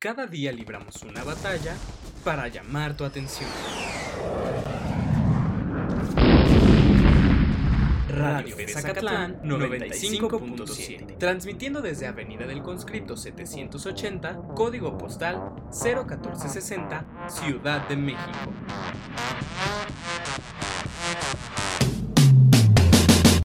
Cada día libramos una batalla para llamar tu atención. Radio Zacatlán 95.7, transmitiendo desde Avenida del Conscripto 780, código postal 01460, Ciudad de México.